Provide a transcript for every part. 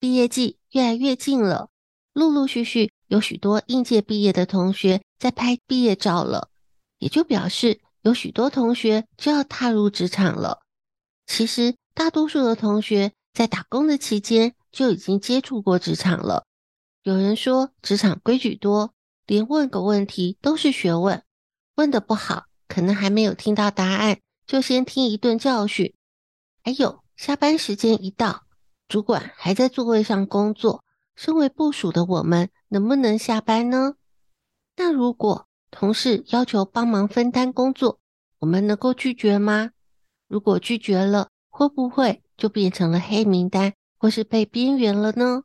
毕业季越来越近了，陆陆续续有许多应届毕业的同学在拍毕业照了，也就表示有许多同学就要踏入职场了。其实，大多数的同学在打工的期间就已经接触过职场了。有人说，职场规矩多，连问个问题都是学问，问的不好，可能还没有听到答案，就先听一顿教训。还有，下班时间一到，主管还在座位上工作，身为部属的我们能不能下班呢？那如果同事要求帮忙分担工作，我们能够拒绝吗？如果拒绝了，会不会就变成了黑名单，或是被边缘了呢？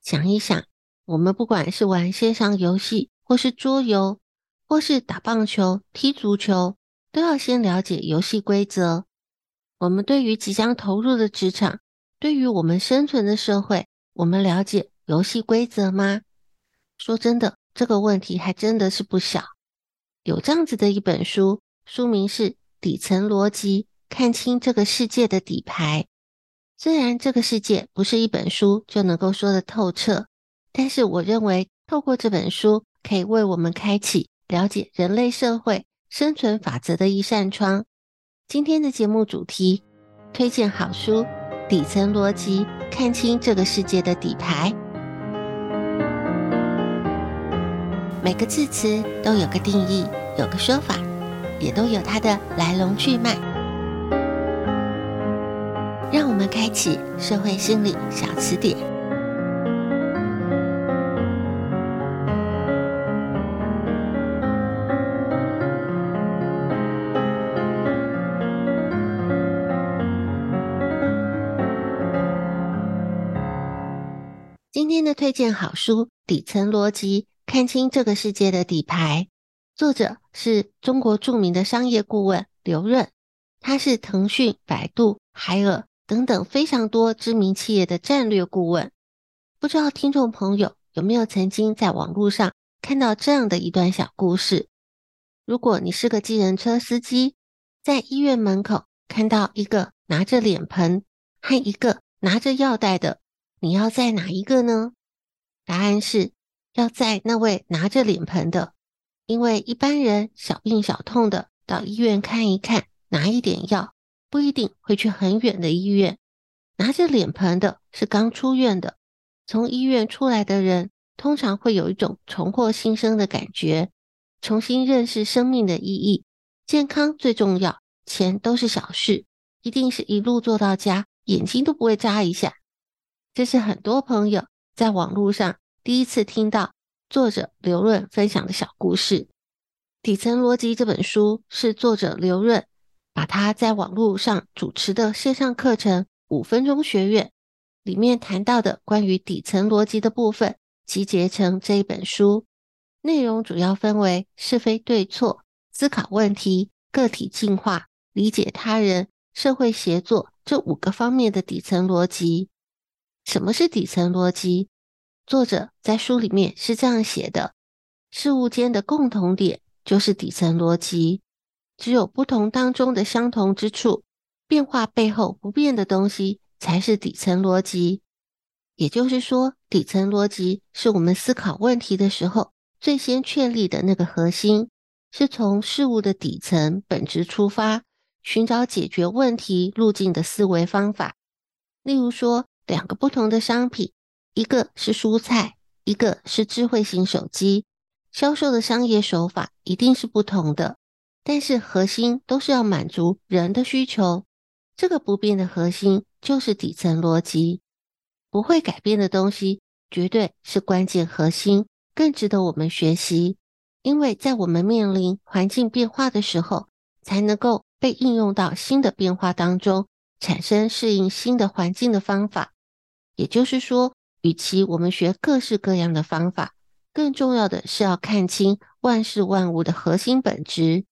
想一想，我们不管是玩线上游戏，或是桌游，或是打棒球、踢足球，都要先了解游戏规则。我们对于即将投入的职场，对于我们生存的社会，我们了解游戏规则吗？说真的，这个问题还真的是不小。有这样子的一本书，书名是《底层逻辑：看清这个世界的底牌》。虽然这个世界不是一本书就能够说得透彻，但是我认为透过这本书，可以为我们开启了解人类社会生存法则的一扇窗。今天的节目主题，推荐好书。底层逻辑，看清这个世界的底牌。每个字词都有个定义，有个说法，也都有它的来龙去脉。让我们开启社会心理小词典。推荐好书《底层逻辑：看清这个世界的底牌》，作者是中国著名的商业顾问刘润，他是腾讯、百度、海尔等等非常多知名企业的战略顾问。不知道听众朋友有没有曾经在网络上看到这样的一段小故事？如果你是个计程车司机，在医院门口看到一个拿着脸盆和一个拿着药袋的。你要载哪一个呢？答案是要在那位拿着脸盆的，因为一般人小病小痛的到医院看一看，拿一点药，不一定会去很远的医院。拿着脸盆的是刚出院的，从医院出来的人通常会有一种重获新生的感觉，重新认识生命的意义。健康最重要，钱都是小事，一定是一路做到家，眼睛都不会眨一下。这是很多朋友在网络上第一次听到作者刘润分享的小故事。《底层逻辑》这本书是作者刘润把他在网络上主持的线上课程《五分钟学院》里面谈到的关于底层逻辑的部分，集结成这一本书。内容主要分为是非对错、思考问题、个体进化、理解他人、社会协作这五个方面的底层逻辑。什么是底层逻辑？作者在书里面是这样写的：事物间的共同点就是底层逻辑，只有不同当中的相同之处，变化背后不变的东西才是底层逻辑。也就是说，底层逻辑是我们思考问题的时候最先确立的那个核心，是从事物的底层本质出发，寻找解决问题路径的思维方法。例如说，两个不同的商品，一个是蔬菜，一个是智慧型手机，销售的商业手法一定是不同的，但是核心都是要满足人的需求。这个不变的核心就是底层逻辑。不会改变的东西，绝对是关键核心，更值得我们学习。因为在我们面临环境变化的时候，才能够被应用到新的变化当中，产生适应新的环境的方法。也就是说，与其我们学各式各样的方法，更重要的是要看清万事万物的核心本质。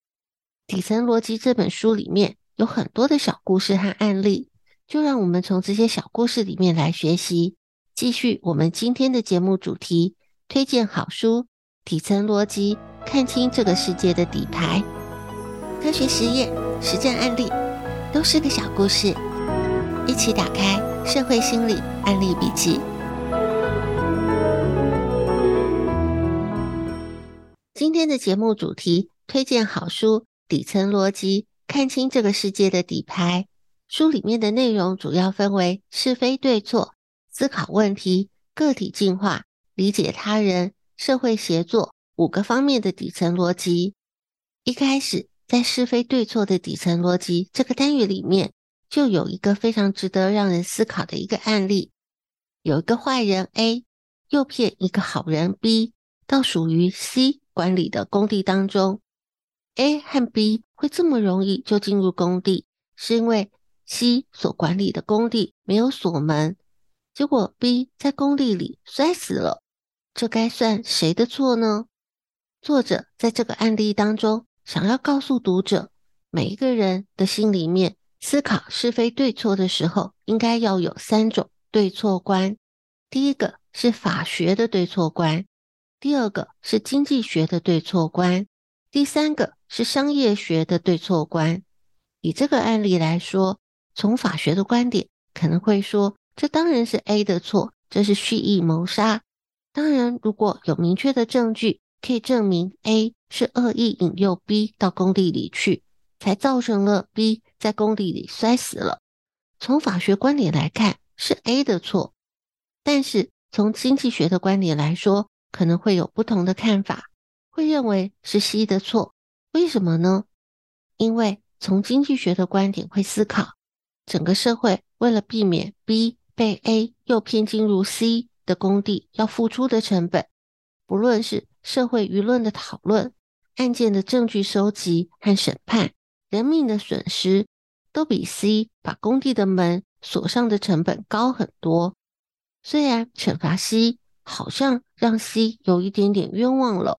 底层逻辑这本书里面有很多的小故事和案例。就让我们从这些小故事里面来学习，继续我们今天的节目主题，推荐好书，底层逻辑，看清这个世界的底牌。科学实验、实战案例，都是个小故事，一起打开社会心理案例笔记。今天的节目主题，推荐好书，底层逻辑，看清这个世界的底牌。书里面的内容主要分为是非对错、思考问题、个体进化、理解他人、社会协作五个方面的底层逻辑。一开始，在是非对错的底层逻辑这个单元里面，就有一个非常值得让人思考的一个案例：有一个坏人 A 诱骗一个好人 B 到属于 C 管理的工地当中。A 和 B 会这么容易就进入工地，是因为 C 所管理的工地没有锁门，结果 B 在工地里摔死了，这该算谁的错呢？作者在这个案例当中想要告诉读者，每一个人的心里面思考是非对错的时候，应该要有三种对错观。第一个是法学的对错观，第二个是经济学的对错观，第三个是商业学的对错观。以这个案例来说。从法学的观点，可能会说，这当然是 A 的错，这是蓄意谋杀。当然，如果有明确的证据可以证明 A 是恶意引诱 B 到工地里去，才造成了 B 在工地里摔死了。从法学观点来看，是 A 的错。但是从经济学的观点来说，可能会有不同的看法，会认为是 C 的错。为什么呢？因为从经济学的观点会思考。整个社会为了避免 B 被 A 诱骗进入 C 的工地，要付出的成本，不论是社会舆论的讨论、案件的证据收集和审判、人命的损失，都比 C 把工地的门锁上的成本高很多。虽然惩罚 C 好像让 C 有一点点冤枉了，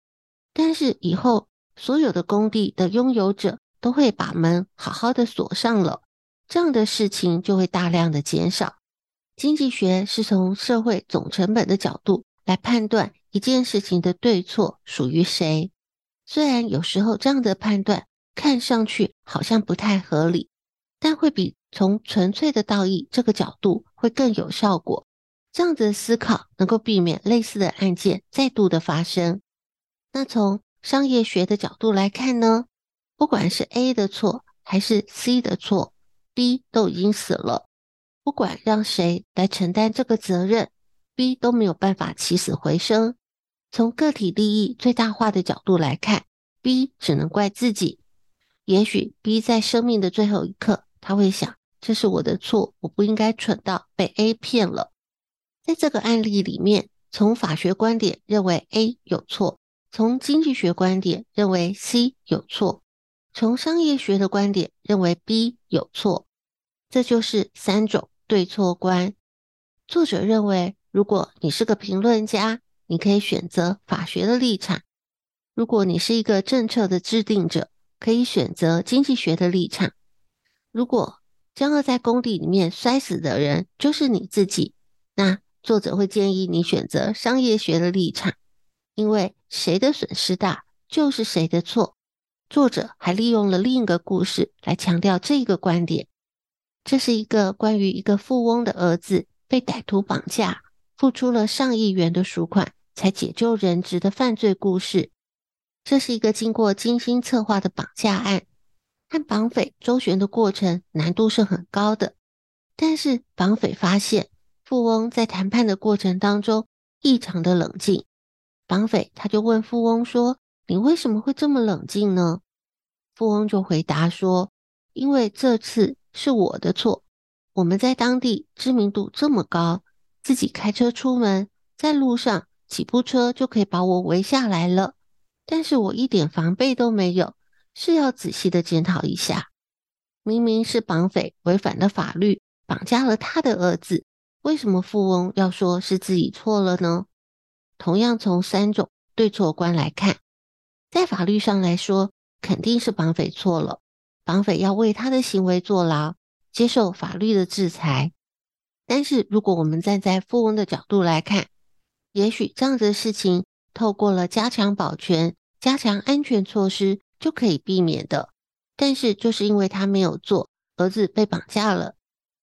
但是以后所有的工地的拥有者都会把门好好的锁上了。这样的事情就会大量的减少。经济学是从社会总成本的角度来判断一件事情的对错属于谁。虽然有时候这样的判断看上去好像不太合理，但会比从纯粹的道义这个角度会更有效果。这样子的思考能够避免类似的案件再度的发生。那从商业学的角度来看呢，不管是 A 的错还是 C 的错。B 都已经死了，不管让谁来承担这个责任，B 都没有办法起死回生。从个体利益最大化的角度来看，B 只能怪自己。也许 B 在生命的最后一刻，他会想：这是我的错，我不应该蠢到被 A 骗了。在这个案例里面，从法学观点认为 A 有错，从经济学观点认为 C 有错，从商业学的观点认为 B 有错。这就是三种对错观。作者认为，如果你是个评论家，你可以选择法学的立场；如果你是一个政策的制定者，可以选择经济学的立场。如果将要在工地里面摔死的人就是你自己，那作者会建议你选择商业学的立场，因为谁的损失大，就是谁的错。作者还利用了另一个故事来强调这个观点。这是一个关于一个富翁的儿子被歹徒绑架，付出了上亿元的赎款才解救人质的犯罪故事。这是一个经过精心策划的绑架案，和绑匪周旋的过程难度是很高的。但是绑匪发现富翁在谈判的过程当中异常的冷静，绑匪他就问富翁说：“你为什么会这么冷静呢？”富翁就回答说：“因为这次。”是我的错。我们在当地知名度这么高，自己开车出门，在路上几部车就可以把我围下来了。但是我一点防备都没有，是要仔细的检讨一下。明明是绑匪违反了法律，绑架了他的儿子，为什么富翁要说是自己错了呢？同样从三种对错观来看，在法律上来说，肯定是绑匪错了。绑匪要为他的行为坐牢，接受法律的制裁。但是，如果我们站在富翁的角度来看，也许这样子的事情，透过了加强保全、加强安全措施就可以避免的。但是，就是因为他没有做，儿子被绑架了，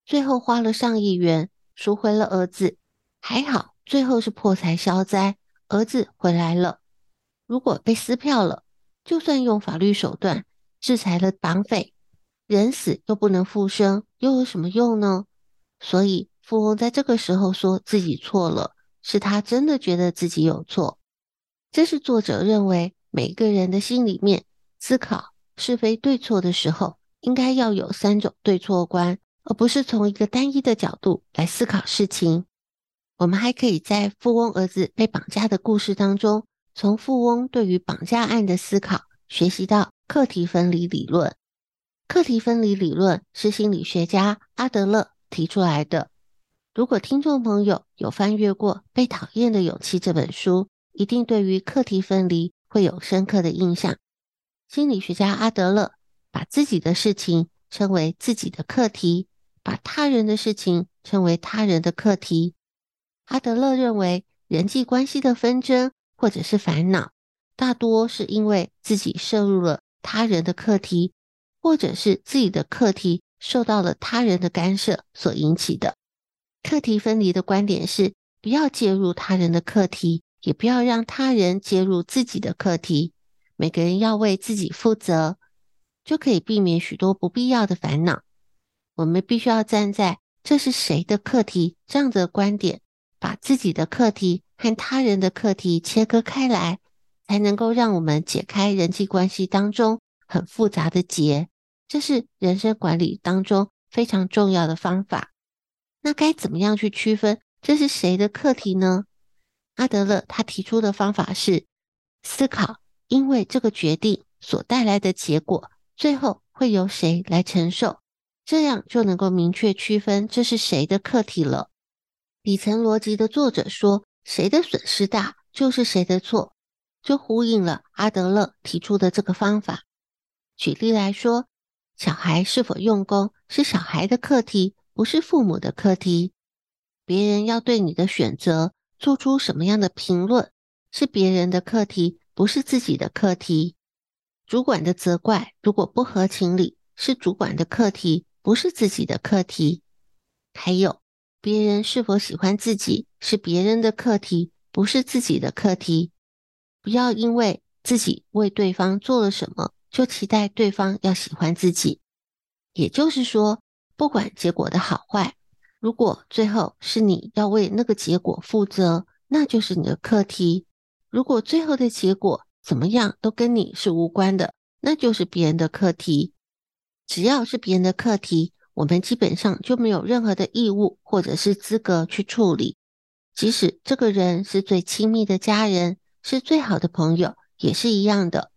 最后花了上亿元赎回了儿子，还好最后是破财消灾，儿子回来了。如果被撕票了，就算用法律手段。制裁了绑匪，人死又不能复生，又有什么用呢？所以富翁在这个时候说自己错了，是他真的觉得自己有错。这是作者认为每个人的心里面思考是非对错的时候，应该要有三种对错观，而不是从一个单一的角度来思考事情。我们还可以在富翁儿子被绑架的故事当中，从富翁对于绑架案的思考，学习到。课题分离理论，课题分离理论是心理学家阿德勒提出来的。如果听众朋友有翻阅过《被讨厌的勇气》这本书，一定对于课题分离会有深刻的印象。心理学家阿德勒把自己的事情称为自己的课题，把他人的事情称为他人的课题。阿德勒认为，人际关系的纷争或者是烦恼，大多是因为自己摄入了。他人的课题，或者是自己的课题受到了他人的干涉所引起的。课题分离的观点是，不要介入他人的课题，也不要让他人介入自己的课题。每个人要为自己负责，就可以避免许多不必要的烦恼。我们必须要站在这是谁的课题这样的观点，把自己的课题和他人的课题切割开来。才能够让我们解开人际关系当中很复杂的结，这是人生管理当中非常重要的方法。那该怎么样去区分这是谁的课题呢？阿德勒他提出的方法是思考，因为这个决定所带来的结果，最后会由谁来承受，这样就能够明确区分这是谁的课题了。底层逻辑的作者说，谁的损失大，就是谁的错。就呼应了阿德勒提出的这个方法。举例来说，小孩是否用功是小孩的课题，不是父母的课题。别人要对你的选择做出什么样的评论，是别人的课题，不是自己的课题。主管的责怪如果不合情理，是主管的课题，不是自己的课题。还有，别人是否喜欢自己，是别人的课题，不是自己的课题。不要因为自己为对方做了什么，就期待对方要喜欢自己。也就是说，不管结果的好坏，如果最后是你要为那个结果负责，那就是你的课题；如果最后的结果怎么样都跟你是无关的，那就是别人的课题。只要是别人的课题，我们基本上就没有任何的义务或者是资格去处理，即使这个人是最亲密的家人。是最好的朋友，也是一样的。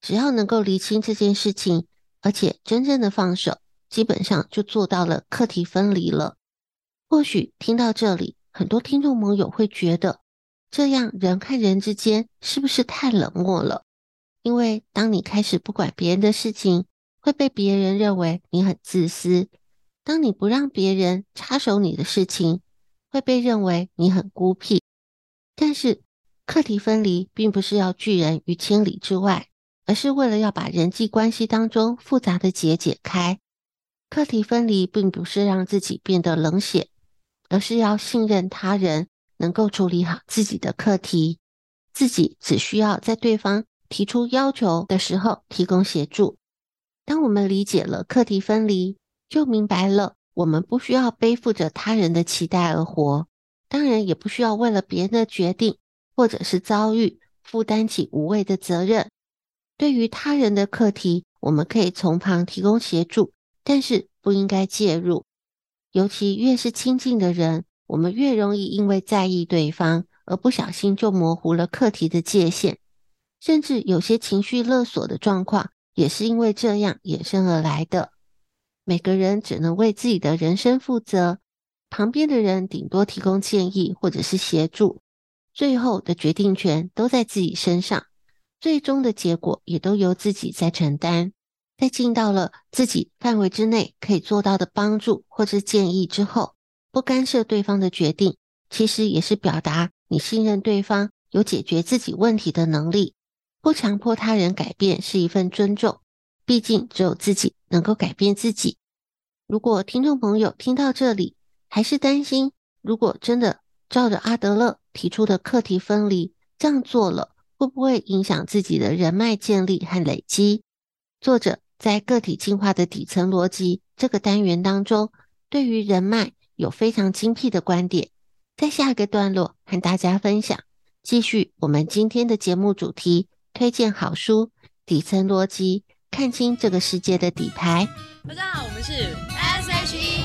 只要能够厘清这件事情，而且真正的放手，基本上就做到了课题分离了。或许听到这里，很多听众朋友会觉得，这样人和人之间是不是太冷漠了？因为当你开始不管别人的事情，会被别人认为你很自私；当你不让别人插手你的事情，会被认为你很孤僻。但是，课题分离并不是要拒人于千里之外，而是为了要把人际关系当中复杂的结解开。课题分离并不是让自己变得冷血，而是要信任他人能够处理好自己的课题，自己只需要在对方提出要求的时候提供协助。当我们理解了课题分离，就明白了我们不需要背负着他人的期待而活，当然也不需要为了别人的决定或者是遭遇负担起无谓的责任。对于他人的课题，我们可以从旁提供协助。但是不应该介入，尤其越是亲近的人，我们越容易因为在意对方而不小心就模糊了课题的界限，甚至有些情绪勒索的状况也是因为这样衍生而来的。每个人只能为自己的人生负责，旁边的人顶多提供建议或者是协助，最后的决定权都在自己身上，最终的结果也都由自己在承担。在尽到了自己范围之内可以做到的帮助或者建议之后，不干涉对方的决定，其实也是表达你信任对方有解决自己问题的能力。不强迫他人改变是一份尊重，毕竟只有自己能够改变自己。如果听众朋友听到这里还是担心，如果真的照着阿德勒提出的课题分离这样做了，会不会影响自己的人脉建立和累积？作者。在个体进化的底层逻辑这个单元当中，对于人脉有非常精辟的观点。在下一个段落和大家分享，继续我们今天的节目主题，推荐好书《底层逻辑：看清这个世界的底牌》。大家好，我们是 S.H.E，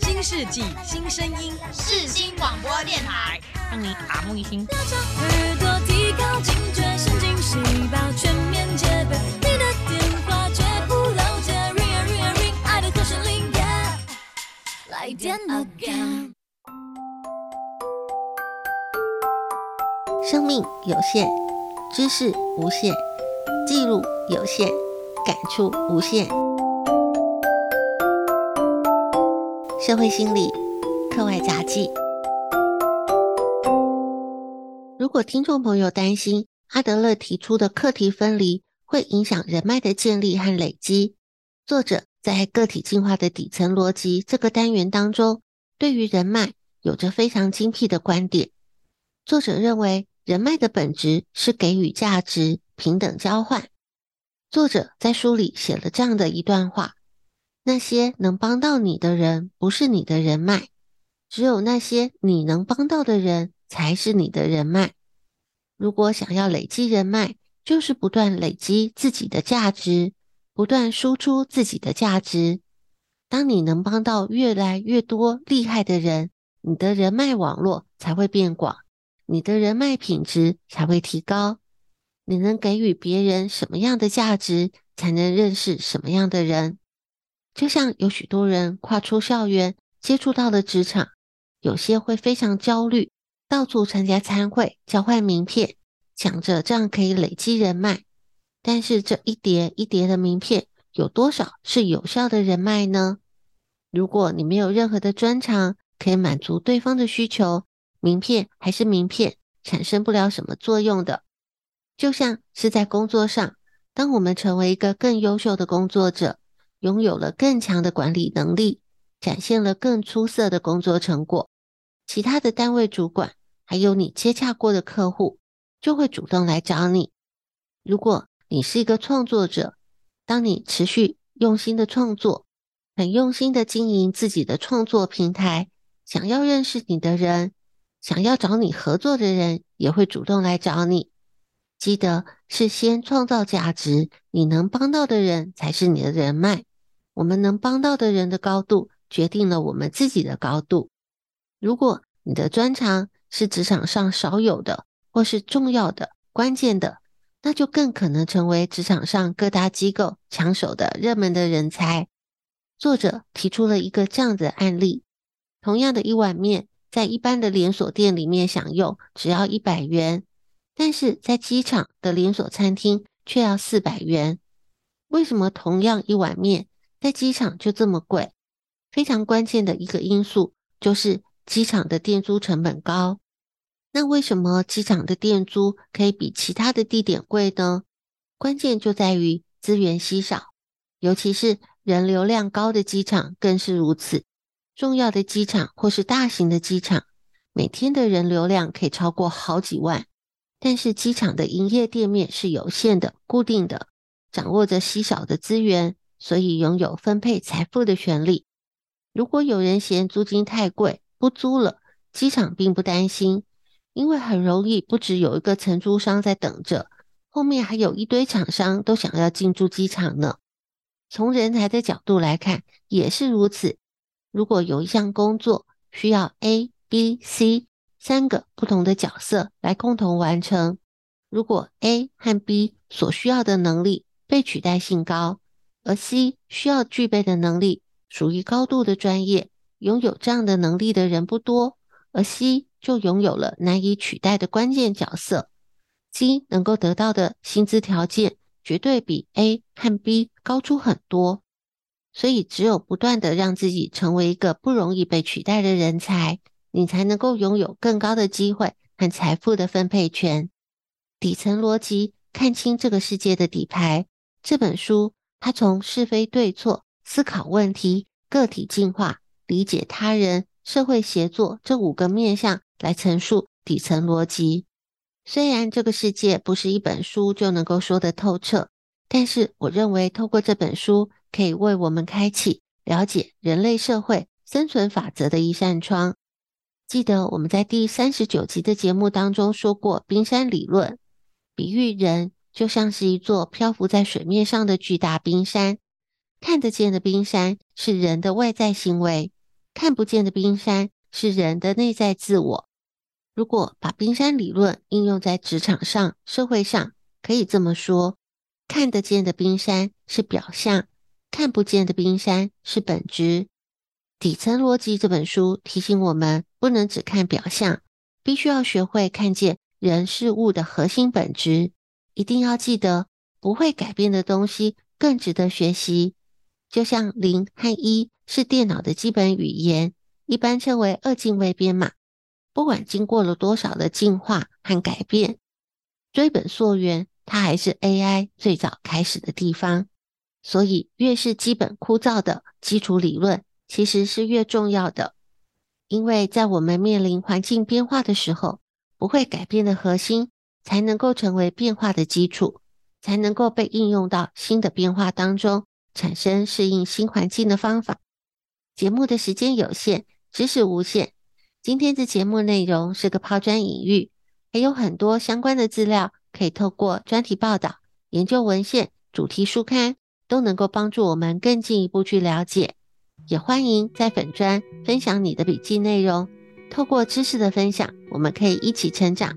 新世纪新声音，世新广播电台，让你耳目一新。耳朵提高警觉，神经细胞全 again。生命有限，知识无限，记录有限，感触无限。社会心理课外杂记。如果听众朋友担心阿德勒提出的课题分离会影响人脉的建立和累积，作者在个体进化的底层逻辑这个单元当中，对于人脉有着非常精辟的观点。作者认为，人脉的本质是给予价值、平等交换。作者在书里写了这样的一段话。那些能帮到你的人不是你的人脉，只有那些你能帮到的人才是你的人脉。如果想要累积人脉，就是不断累积自己的价值，不断输出自己的价值。当你能帮到越来越多厉害的人，你的人脉网络才会变广，你的人脉品质才会提高。你能给予别人什么样的价值，才能认识什么样的人。就像有许多人跨出校园，接触到了职场，有些会非常焦虑，到处参加餐会，交换名片，想着这样可以累积人脉。但是这一叠一叠的名片，有多少是有效的人脉呢？如果你没有任何的专长可以满足对方的需求，名片还是名片，产生不了什么作用的。就像是在工作上，当我们成为一个更优秀的工作者。拥有了更强的管理能力，展现了更出色的工作成果，其他的单位主管还有你接洽过的客户就会主动来找你。如果你是一个创作者，当你持续用心的创作，很用心的经营自己的创作平台，想要认识你的人，想要找你合作的人也会主动来找你。记得是先创造价值，你能帮到的人才是你的人脉。我们能帮到的人的高度，决定了我们自己的高度。如果你的专长是职场上少有的，或是重要的、关键的，那就更可能成为职场上各大机构抢手的热门的人才。作者提出了一个这样的案例：同样的一碗面，在一般的连锁店里面享用只要一百元，但是在机场的连锁餐厅却要四百元。为什么同样一碗面，在机场就这么贵，非常关键的一个因素就是机场的店租成本高。那为什么机场的店租可以比其他的地点贵呢？关键就在于资源稀少，尤其是人流量高的机场更是如此。重要的机场或是大型的机场，每天的人流量可以超过好几万，但是机场的营业店面是有限的、固定的，掌握着稀少的资源，所以拥有分配财富的权利。如果有人嫌租金太贵，不租了，机场并不担心，因为很容易不止有一个承租商在等着，后面还有一堆厂商都想要进驻机场呢。从人才的角度来看，也是如此。如果有一项工作需要 A、B、C 三个不同的角色来共同完成，如果 A 和 B 所需要的能力被取代性高，而 C 需要具备的能力属于高度的专业，拥有这样的能力的人不多，而 C 就拥有了难以取代的关键角色，C 能够得到的薪资条件绝对比 A 和 B 高出很多。所以，只有不断的让自己成为一个不容易被取代的人才，你才能够拥有更高的机会和财富的分配权。底层逻辑，看清这个世界的底牌。这本书，它从是非对错、思考问题、个体进化、理解他人、社会协作这五个面向来陈述底层逻辑。虽然这个世界不是一本书就能够说得透彻，但是我认为透过这本书。可以为我们开启了解人类社会生存法则的一扇窗。记得我们在第三十九集的节目当中说过，冰山理论，比喻人就像是一座漂浮在水面上的巨大冰山。看得见的冰山是人的外在行为，看不见的冰山是人的内在自我。如果把冰山理论应用在职场上、社会上，可以这么说：看得见的冰山是表象。看不见的冰山是本质。底层逻辑这本书提醒我们，不能只看表象，必须要学会看见人事物的核心本质。一定要记得，不会改变的东西更值得学习。就像零和一是电脑的基本语言，一般称为二进位编码。不管经过了多少的进化和改变，追本溯源，它还是 AI 最早开始的地方。所以，越是基本枯燥的基础理论，其实是越重要的。因为在我们面临环境变化的时候，不会改变的核心，才能够成为变化的基础，才能够被应用到新的变化当中，产生适应新环境的方法。节目的时间有限，知识无限。今天的节目内容是个抛砖引玉，还有很多相关的资料，可以透过专题报道、研究文献、主题书刊。都能够帮助我们更进一步去了解，也欢迎在粉专分享你的笔记内容。透过知识的分享，我们可以一起成长。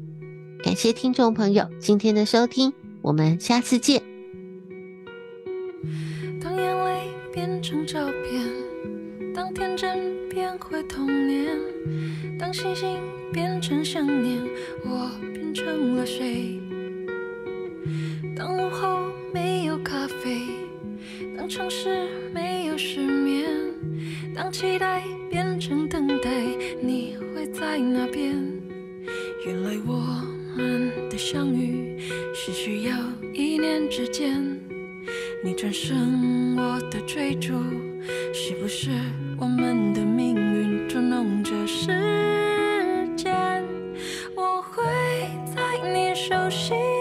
感谢听众朋友今天的收听，我们下次见。当眼泪变成照片，当天真变回童年，当星星变成想念，我变成了谁？当午后没有咖啡。当城市没有失眠，当期待变成等待，你会在哪边？原来我们的相遇是需要一念之间，你转身，我的追逐，是不是我们的命运捉弄着时间？我会在你手心。